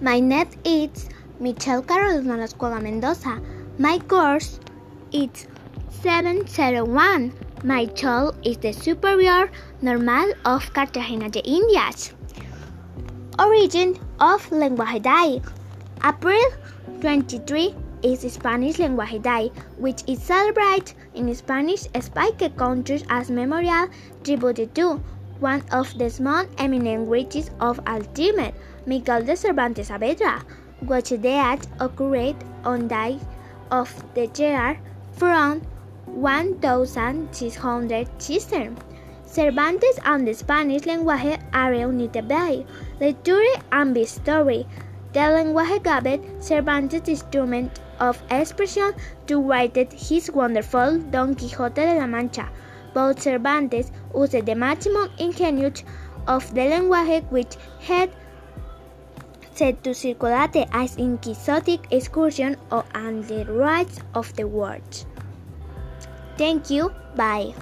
My name is Michelle Carolina La Escuela Mendoza. My course is 701. My child is the Superior Normal of Cartagena de Indias. Origin of Lenguaje Day. April 23 is Spanish Lenguaje Day, which is celebrated in Spanish-speaking countries as memorial tribute to one of the most eminent writers of all Miguel de Cervantes Saavedra, which date occurred on day of the year from 1600 Cervantes and the Spanish language are united by literature and history. The language gave Cervantes the instrument of expression to write his wonderful Don Quixote de la Mancha. Both Cervantes used the maximum ingenuity of the language which had set to circulate as in quixotic excursion and the rights of the words. Thank you. Bye.